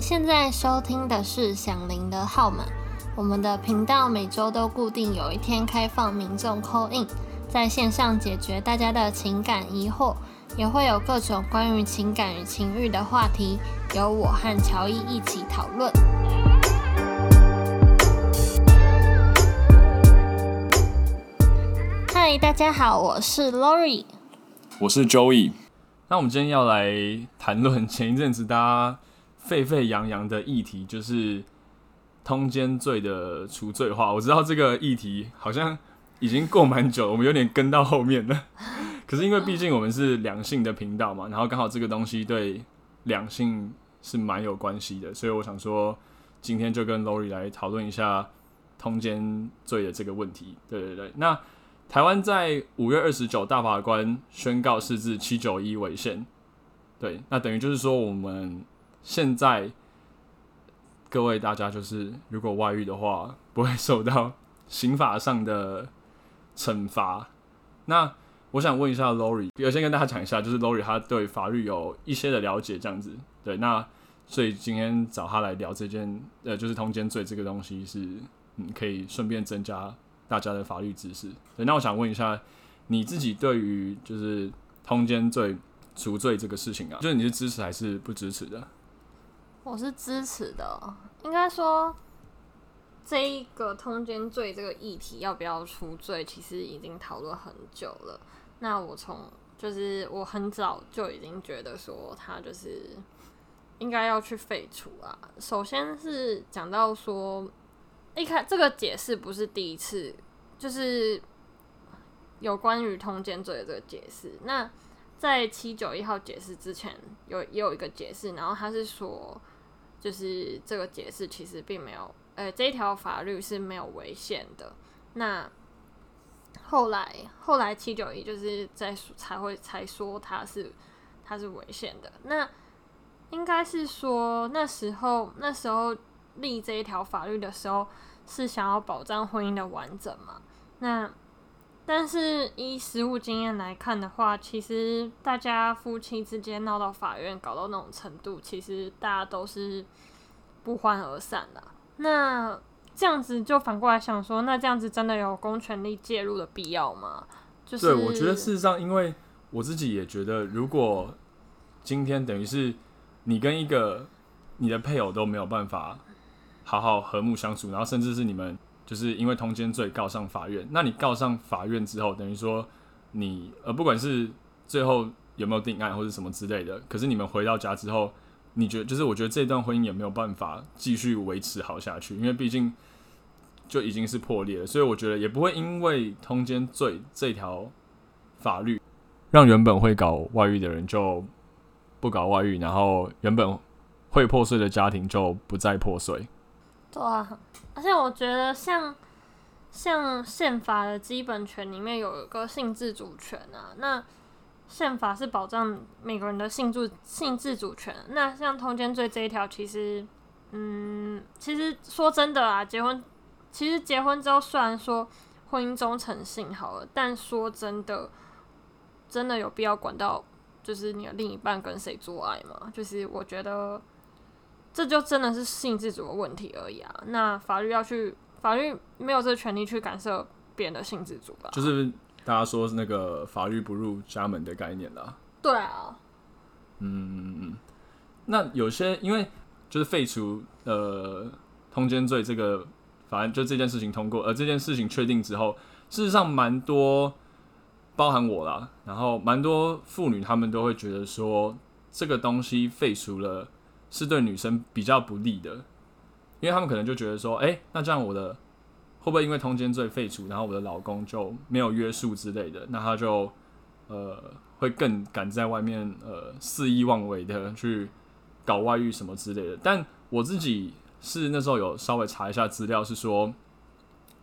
现在收听的是响铃的号码。我们的频道每周都固定有一天开放民众 call in，在线上解决大家的情感疑惑，也会有各种关于情感与情欲的话题，由我和乔伊一起讨论。嗨，大家好，我是 Lori，我是 Joey。那我们今天要来谈论前一阵子大家沸沸扬扬的议题，就是。通奸罪的除罪化，我知道这个议题好像已经过蛮久了，我们有点跟到后面了。可是因为毕竟我们是两性的频道嘛，然后刚好这个东西对两性是蛮有关系的，所以我想说今天就跟 Lori 来讨论一下通奸罪的这个问题。对对对，那台湾在五月二十九大法官宣告是自七九一违宪，对，那等于就是说我们现在。各位大家，就是如果外遇的话，不会受到刑法上的惩罚。那我想问一下 Lori，我先跟大家讲一下，就是 Lori 他对法律有一些的了解，这样子。对，那所以今天找他来聊这件，呃，就是通奸罪这个东西是，嗯，可以顺便增加大家的法律知识。对，那我想问一下，你自己对于就是通奸罪除罪这个事情啊，就是你是支持还是不支持的？我是支持的，应该说，这一个通奸罪这个议题要不要出罪，其实已经讨论很久了。那我从就是我很早就已经觉得说，他就是应该要去废除啊。首先是讲到说，一开这个解释不是第一次，就是有关于通奸罪的这个解释。那在七九一号解释之前，有也有一个解释，然后他是说。就是这个解释其实并没有，呃、这一条法律是没有违宪的。那后来后来七九一就是在才会才说它是它是违宪的。那应该是说那时候那时候立这一条法律的时候是想要保障婚姻的完整嘛？那但是依实务经验来看的话，其实大家夫妻之间闹到法院，搞到那种程度，其实大家都是不欢而散的。那这样子就反过来想说，那这样子真的有公权力介入的必要吗？就是对，我觉得事实上，因为我自己也觉得，如果今天等于是你跟一个你的配偶都没有办法好好和睦相处，然后甚至是你们。就是因为通奸罪告上法院，那你告上法院之后，等于说你呃，不管是最后有没有定案或者什么之类的，可是你们回到家之后，你觉就是我觉得这段婚姻也没有办法继续维持好下去，因为毕竟就已经是破裂了，所以我觉得也不会因为通奸罪这条法律让原本会搞外遇的人就不搞外遇，然后原本会破碎的家庭就不再破碎。对啊。而且我觉得像，像宪法的基本权里面有一个性自主权啊，那宪法是保障每个人的性自性自主权。那像通奸罪这一条，其实，嗯，其实说真的啊，结婚其实结婚之后，虽然说婚姻忠诚性好了，但说真的，真的有必要管到就是你的另一半跟谁做爱吗？就是我觉得。这就真的是性自主的问题而已啊！那法律要去，法律没有这个权利去干涉别人的性自主吧？就是大家说那个法律不入家门的概念啦。对啊。嗯，那有些因为就是废除呃通奸罪这个，反正就这件事情通过，而这件事情确定之后，事实上蛮多，包含我啦，然后蛮多妇女她们都会觉得说，这个东西废除了。是对女生比较不利的，因为他们可能就觉得说，哎、那这样我的会不会因为通奸罪废除，然后我的老公就没有约束之类的，那他就呃会更敢在外面呃肆意妄为的去搞外遇什么之类的。但我自己是那时候有稍微查一下资料，是说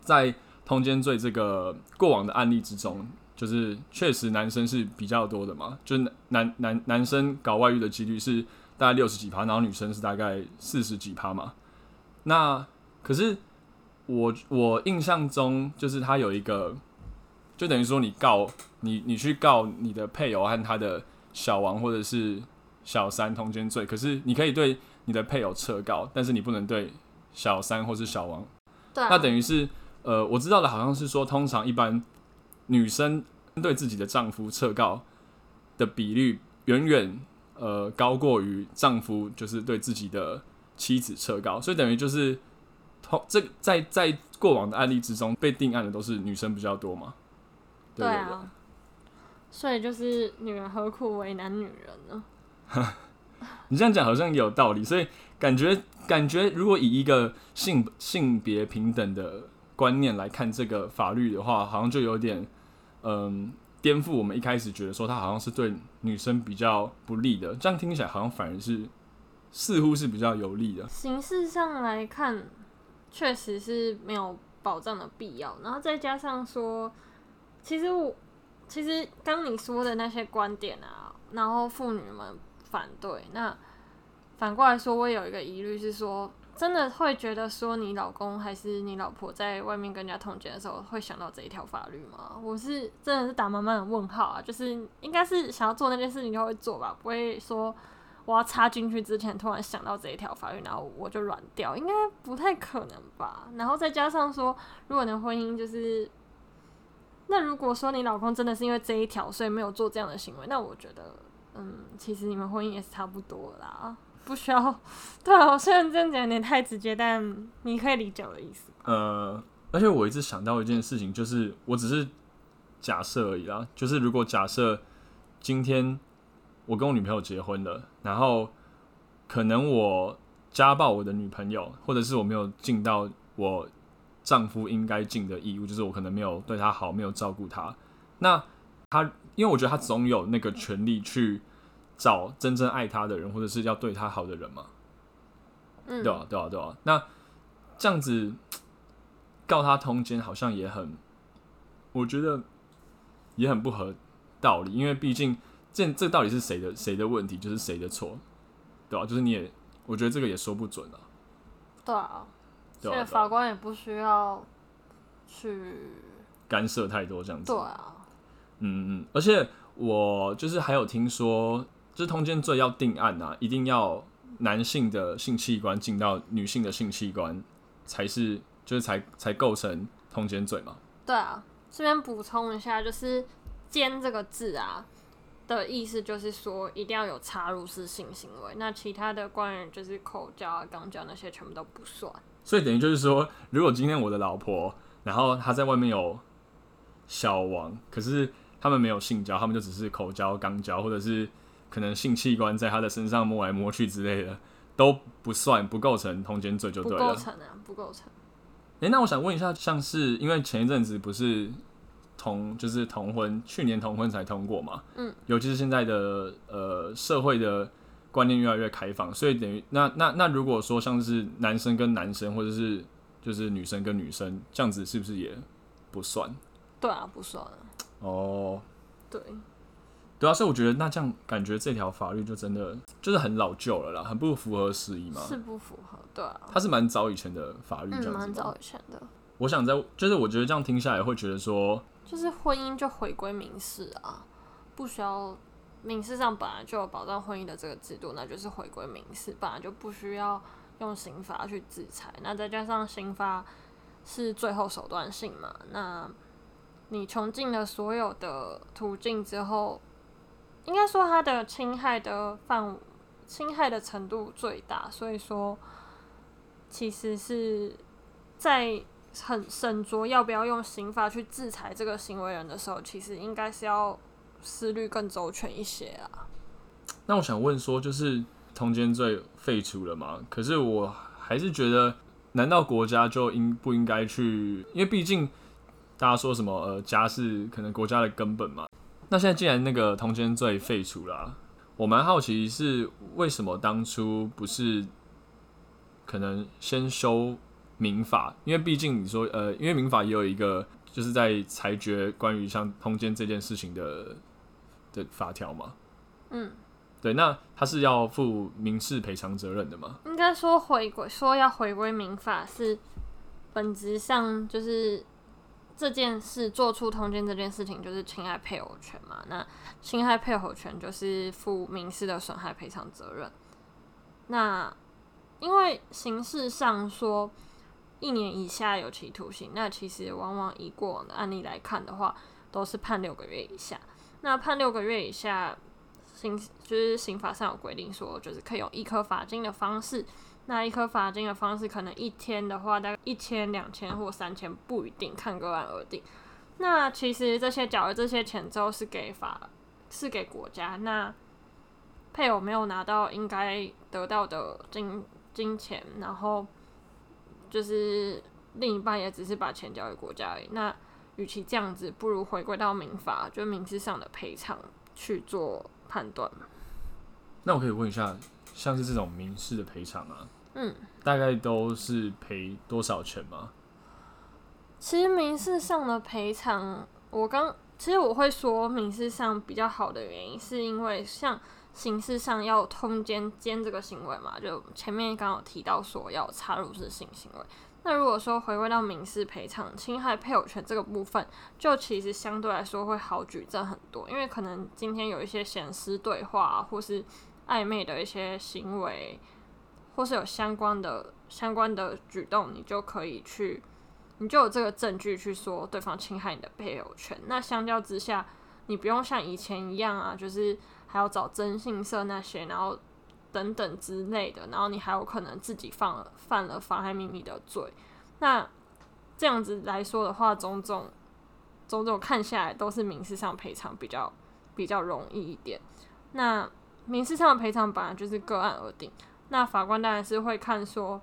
在通奸罪这个过往的案例之中，就是确实男生是比较多的嘛，就是男男男生搞外遇的几率是。大概六十几趴，然后女生是大概四十几趴嘛。那可是我我印象中，就是他有一个，就等于说你告你你去告你的配偶和他的小王或者是小三通奸罪，可是你可以对你的配偶撤告，但是你不能对小三或是小王。对啊。那等于是，呃，我知道的好像是说，通常一般女生对自己的丈夫撤告的比率远远呃高过于丈夫就是对自己的妻子撤告，所以等于就是，通这在在过往的案例之中被定案的都是女生比较多嘛。对啊。所以就是女人何苦为难女人呢？你这样讲好像也有道理，所以感觉感觉如果以一个性性别平等的观念来看这个法律的话，好像就有点嗯颠覆我们一开始觉得说它好像是对女生比较不利的。这样听起来好像反而是似乎是比较有利的。形式上来看，确实是没有保障的必要。然后再加上说，其实我。其实刚你说的那些观点啊，然后妇女们反对，那反过来说，我有一个疑虑是说，真的会觉得说你老公还是你老婆在外面跟人家通奸的时候，会想到这一条法律吗？我是真的是打满满的问号啊！就是应该是想要做那件事情就会做吧，不会说我要插进去之前突然想到这一条法律，然后我就软掉，应该不太可能吧？然后再加上说，如果你的婚姻就是。那如果说你老公真的是因为这一条，所以没有做这样的行为，那我觉得，嗯，其实你们婚姻也是差不多啦，不需要。对啊，我虽然这样讲有点太直接，但你可以理解我的意思。呃，而且我一直想到一件事情，就是我只是假设而已啦。就是如果假设今天我跟我女朋友结婚了，然后可能我家暴我的女朋友，或者是我没有尽到我。丈夫应该尽的义务，就是我可能没有对她好，没有照顾她。那她，因为我觉得她总有那个权利去找真正爱他的人，或者是要对他好的人嘛。嗯，对啊，对啊，对啊。那这样子告他通奸，好像也很，我觉得也很不合道理。因为毕竟这这到底是谁的谁的问题，就是谁的错，对啊，就是你也，我觉得这个也说不准啊。对啊。所以法官也不需要去干涉太多这样子。对啊，嗯嗯，而且我就是还有听说，就是通奸罪要定案啊，一定要男性的性器官进到女性的性器官，才是就是才才构成通奸罪嘛。对啊，这边补充一下，就是“奸”这个字啊的意思，就是说一定要有插入式性行为，那其他的关于就是口交啊、肛交那些，全部都不算。所以等于就是说，如果今天我的老婆，然后她在外面有小王，可是他们没有性交，他们就只是口交、肛交，或者是可能性器官在他的身上摸来摸去之类的，都不算，不构成通奸罪就对了。不构成啊，不构成。哎、欸，那我想问一下，像是因为前一阵子不是同就是同婚，去年同婚才通过嘛？嗯，尤其是现在的呃社会的。观念越来越开放，所以等于那那那如果说像是男生跟男生，或者是就是女生跟女生这样子，是不是也不算？对啊，不算。哦，对，对啊，所以我觉得那这样感觉这条法律就真的就是很老旧了啦，很不符合时宜嘛。是不符合，对啊。它是蛮早以前的法律，这样子。蛮早以前的。我想在就是我觉得这样听下来会觉得说，就是婚姻就回归民事啊，不需要。民事上本来就有保障婚姻的这个制度，那就是回归民事，本来就不需要用刑法去制裁。那再加上刑法是最后手段性嘛，那你穷尽了所有的途径之后，应该说它的侵害的范侵害的程度最大，所以说其实是在很审酌要不要用刑法去制裁这个行为人的时候，其实应该是要。思虑更周全一些啊。那我想问说，就是通奸罪废除了吗？可是我还是觉得，难道国家就应不应该去？因为毕竟大家说什么呃，家是可能国家的根本嘛。那现在既然那个通奸罪废除了，我蛮好奇是为什么当初不是可能先修民法？因为毕竟你说呃，因为民法也有一个就是在裁决关于像通奸这件事情的。的法条嘛，嗯，对，那他是要负民事赔偿责任的吗？应该说回归，说要回归民法是本质上就是这件事做出通奸这件事情就是侵害配偶权嘛，那侵害配偶权就是负民事的损害赔偿责任。那因为形式上说一年以下有期徒刑，那其实往往以过往的案例来看的话，都是判六个月以下。那判六个月以下，刑就是刑法上有规定说，就是可以用一颗罚金的方式。那一颗罚金的方式，可能一天的话大概一千、两千或三千，不一定，看个案而定。那其实这些缴了这些钱之后，是给法是给国家。那配偶没有拿到应该得到的金金钱，然后就是另一半也只是把钱交给国家而已。那与其这样子，不如回归到民法，就民事上的赔偿去做判断。那我可以问一下，像是这种民事的赔偿啊，嗯，大概都是赔多少钱吗？其实民事上的赔偿，我刚其实我会说民事上比较好的原因，是因为像刑事上要通奸奸这个行为嘛，就前面刚刚有提到说要插入式性行为。那如果说回归到民事赔偿，侵害配偶权这个部分，就其实相对来说会好举证很多，因为可能今天有一些显私对话，或是暧昧的一些行为，或是有相关的相关的举动，你就可以去。你就有这个证据去说对方侵害你的配偶权。那相较之下，你不用像以前一样啊，就是还要找征信社那些，然后等等之类的，然后你还有可能自己犯了犯了妨害秘密的罪。那这样子来说的话，种种种种看下来都是民事上赔偿比较比较容易一点。那民事上的赔偿本来就是个案而定。那法官当然是会看说，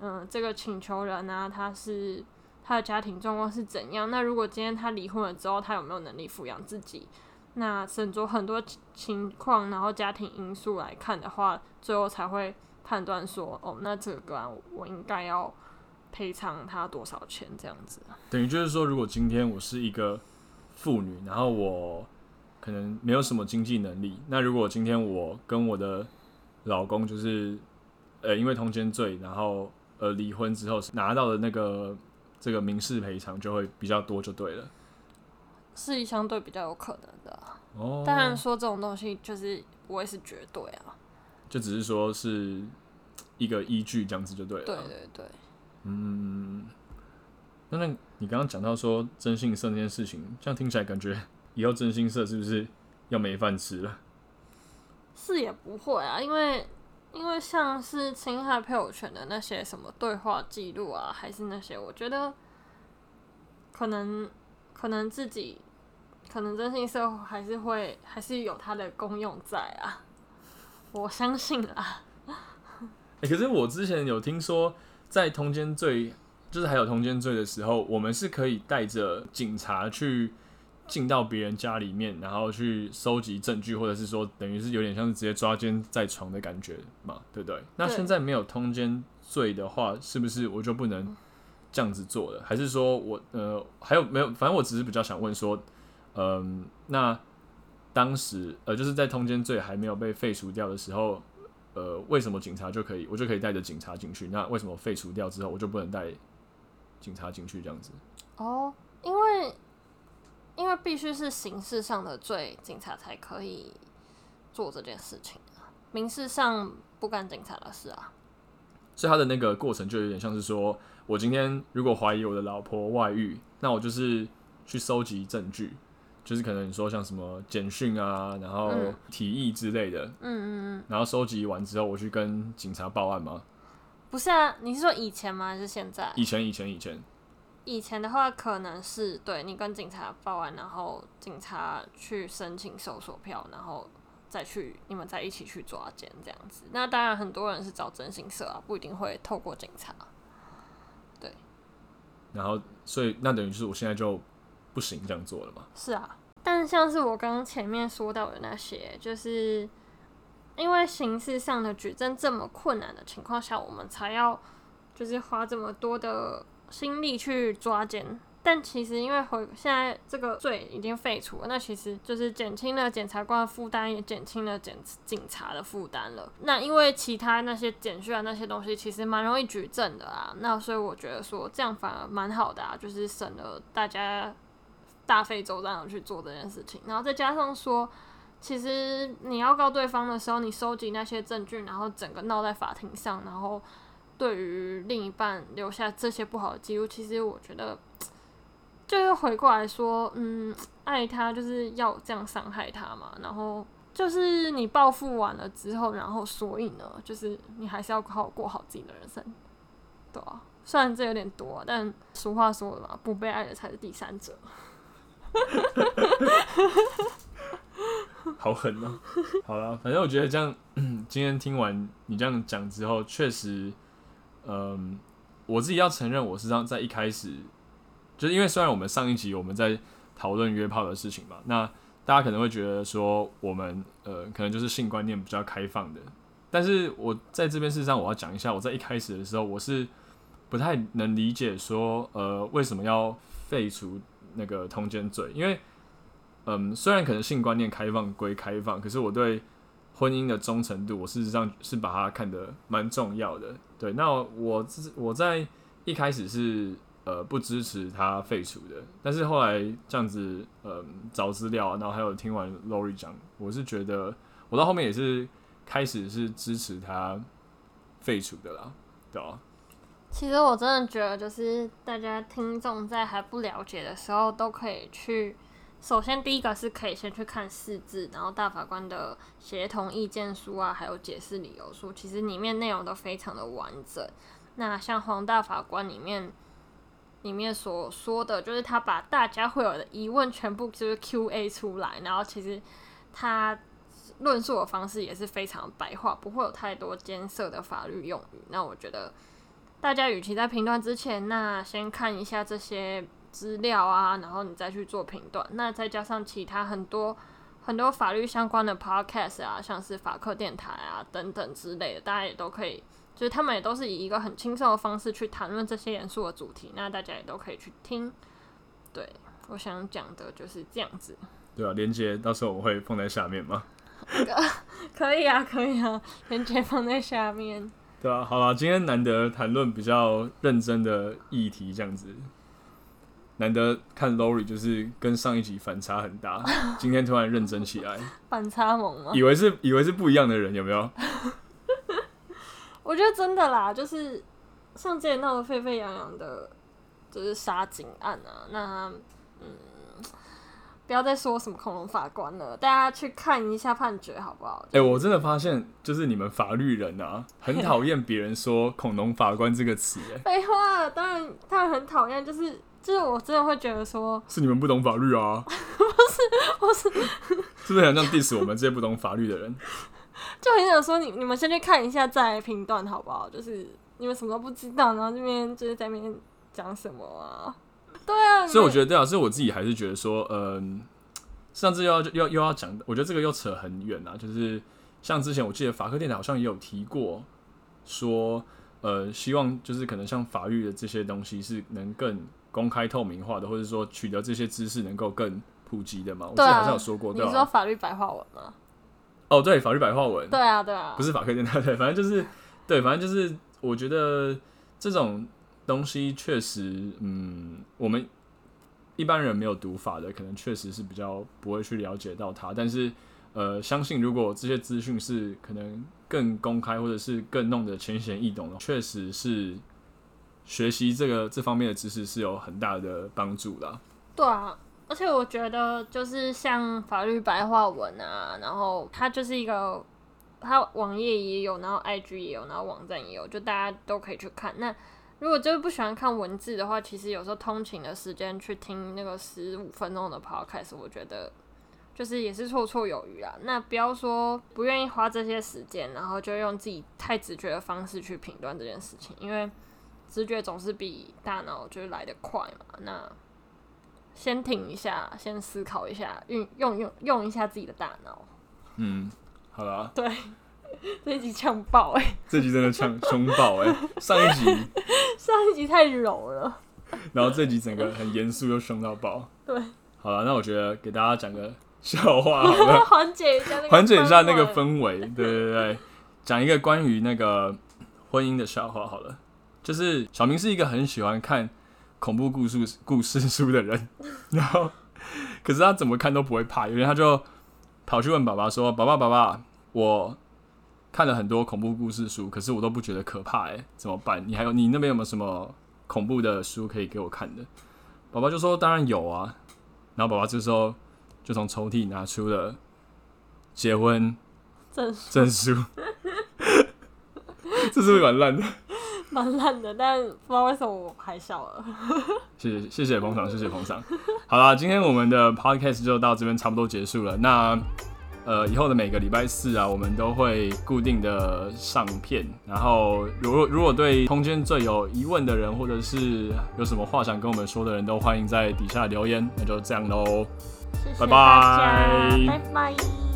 嗯，这个请求人啊，他是。他的家庭状况是怎样？那如果今天他离婚了之后，他有没有能力抚养自己？那审酌很多情况，然后家庭因素来看的话，最后才会判断说，哦，那这个我应该要赔偿他多少钱？这样子。等于就是说，如果今天我是一个妇女，然后我可能没有什么经济能力，那如果今天我跟我的老公就是呃因为通奸罪，然后呃离婚之后拿到的那个。这个民事赔偿就会比较多，就对了，是相对比较有可能的，啊。哦，当然说这种东西就是不会是绝对啊，就只是说是一个依据，这样子就对了。对对对，嗯，那那你刚刚讲到说征信社那件事情，这样听起来感觉以后征信社是不是要没饭吃了？是也不会啊，因为。因为像是侵害配偶权的那些什么对话记录啊，还是那些，我觉得可能可能自己可能征信社还是会还是有它的功用在啊，我相信啊。欸，可是我之前有听说，在通奸罪就是还有通奸罪的时候，我们是可以带着警察去。进到别人家里面，然后去收集证据，或者是说，等于是有点像是直接抓奸在床的感觉嘛，对不对？那现在没有通奸罪的话，是不是我就不能这样子做了？还是说我呃还有没有？反正我只是比较想问说，嗯、呃，那当时呃就是在通奸罪还没有被废除掉的时候，呃，为什么警察就可以，我就可以带着警察进去？那为什么废除掉之后，我就不能带警察进去这样子？哦，因为。因为必须是刑事上的罪，警察才可以做这件事情啊。民事上不干警察的事啊。所以他的那个过程就有点像是说，我今天如果怀疑我的老婆外遇，那我就是去收集证据，就是可能你说像什么简讯啊，然后提议之类的，嗯嗯嗯，然后收集完之后，我去跟警察报案吗？不是啊，你是说以前吗？还是现在？以前，以前，以前。以前的话，可能是对你跟警察报案，然后警察去申请搜索票，然后再去你们再一起去抓奸这样子。那当然，很多人是找征信社啊，不一定会透过警察。对。然后，所以那等于就是我现在就不行这样做了嘛？是啊，但像是我刚刚前面说到的那些，就是因为刑事上的举证这么困难的情况下，我们才要就是花这么多的。心力去抓奸，但其实因为回现在这个罪已经废除了，那其实就是减轻了检察官的负担，也减轻了检警察的负担了。那因为其他那些检讯啊那些东西，其实蛮容易举证的啊。那所以我觉得说这样反而蛮好的啊，就是省了大家大费周章的去做这件事情。然后再加上说，其实你要告对方的时候，你收集那些证据，然后整个闹在法庭上，然后对于另一半留下这些不好的记录，其实我觉得，就是回过来说，嗯，爱他就是要这样伤害他嘛。然后就是你报复完了之后，然后所以呢，就是你还是要好好过好自己的人生，对啊。虽然这有点多，但俗话说的嘛，不被爱的才是第三者。好狠哦、好了，反正我觉得这样，今天听完你这样讲之后，确实，嗯，我自己要承认，我是让在一开始，就是因为虽然我们上一集我们在讨论约炮的事情嘛，那大家可能会觉得说我们呃，可能就是性观念比较开放的，但是我在这边事实上我要讲一下，我在一开始的时候我是不太能理解说呃为什么要废除那个通奸罪，因为。嗯，虽然可能性观念开放归开放，可是我对婚姻的忠诚度，我事实上是把它看得蛮重要的。对，那我我在一开始是呃不支持他废除的，但是后来这样子嗯找资料，然后还有听完 Lori 讲，我是觉得我到后面也是开始是支持他废除的啦，对吧？其实我真的觉得，就是大家听众在还不了解的时候，都可以去。首先，第一个是可以先去看释字，然后大法官的协同意见书啊，还有解释理由书，其实里面内容都非常的完整。那像黄大法官里面里面所说的，就是他把大家会有的疑问全部就是 Q&A 出来，然后其实他论述的方式也是非常白话，不会有太多艰涩的法律用语。那我觉得大家与其在评断之前，那先看一下这些。资料啊，然后你再去做评断。那再加上其他很多很多法律相关的 podcast 啊，像是法客电台啊等等之类的，大家也都可以，就是他们也都是以一个很轻松的方式去谈论这些严肃的主题。那大家也都可以去听。对，我想讲的就是这样子。对啊，连接到时候我会放在下面吗？可以啊，可以啊，连接放在下面。对啊，好啦，今天难得谈论比较认真的议题，这样子。难得看 Lori 就是跟上一集反差很大，今天突然认真起来，反差萌吗？以为是以为是不一样的人，有没有？我觉得真的啦，就是像之前闹得沸沸扬扬的，就是杀警案啊。那嗯，不要再说什么恐龙法官了，大家去看一下判决好不好？哎、欸，我真的发现，就是你们法律人啊，很讨厌别人说“恐龙法官”这个词。哎，废话，当然他很讨厌，就是。就是我真的会觉得说，是你们不懂法律啊！不是，不是，是不是很像 diss 我们这些不懂法律的人？就很想说你，你你们先去看一下再来评断好不好？就是你们什么都不知道，然后这边就是在那边讲什么啊？对啊，所以我觉得对啊，所以我自己还是觉得说，嗯，上次又要又又要讲，我觉得这个又扯很远啊。就是像之前我记得法科电台好像也有提过，说呃，希望就是可能像法律的这些东西是能更。公开透明化的，或者说取得这些知识能够更普及的嘛？我记得好像有说过，对啊。你说法律白话文吗？哦，对，法律白话文。对啊，对啊。不是法科电台，对，反正就是，对，反正就是，我觉得这种东西确实，嗯，我们一般人没有读法的，可能确实是比较不会去了解到它。但是，呃，相信如果这些资讯是可能更公开，或者是更弄得浅显易懂的，确实是。学习这个这方面的知识是有很大的帮助的。对啊，而且我觉得就是像法律白话文啊，然后它就是一个，它网页也有，然后 IG 也有，然后网站也有，就大家都可以去看。那如果就是不喜欢看文字的话，其实有时候通勤的时间去听那个十五分钟的 podcast，我觉得就是也是绰绰有余啊。那不要说不愿意花这些时间，然后就用自己太直觉的方式去评断这件事情，因为。直觉总是比大脑就是来得快嘛。那先停一下，先思考一下，用用用用一下自己的大脑。嗯，好了。对，这一集呛爆哎、欸！这集真的呛凶爆哎、欸！上一集 上一集太柔了，然后这集整个很严肃又凶到爆。对，好了，那我觉得给大家讲个笑话 好了，缓解一下那个缓解一下那个氛围。对对对，讲一个关于那个婚姻的笑话好了。就是小明是一个很喜欢看恐怖故事故事书的人，然后可是他怎么看都不会怕，有一天他就跑去问爸爸说：“爸爸，爸爸，我看了很多恐怖故事书，可是我都不觉得可怕，哎，怎么办？你还有你那边有没有什么恐怖的书可以给我看的？”爸爸就说：“当然有啊。”然后爸爸这时候就从抽屉拿出了结婚证证书，这是不是蛮烂的？蛮烂的，但不知道为什么我还笑了。谢谢谢谢捧场，谢谢捧场。好啦，今天我们的 podcast 就到这边差不多结束了。那呃，以后的每个礼拜四啊，我们都会固定的上片。然后，如果如果对空间罪有疑问的人，或者是有什么话想跟我们说的人，都欢迎在底下留言。那就这样喽，拜拜，拜拜。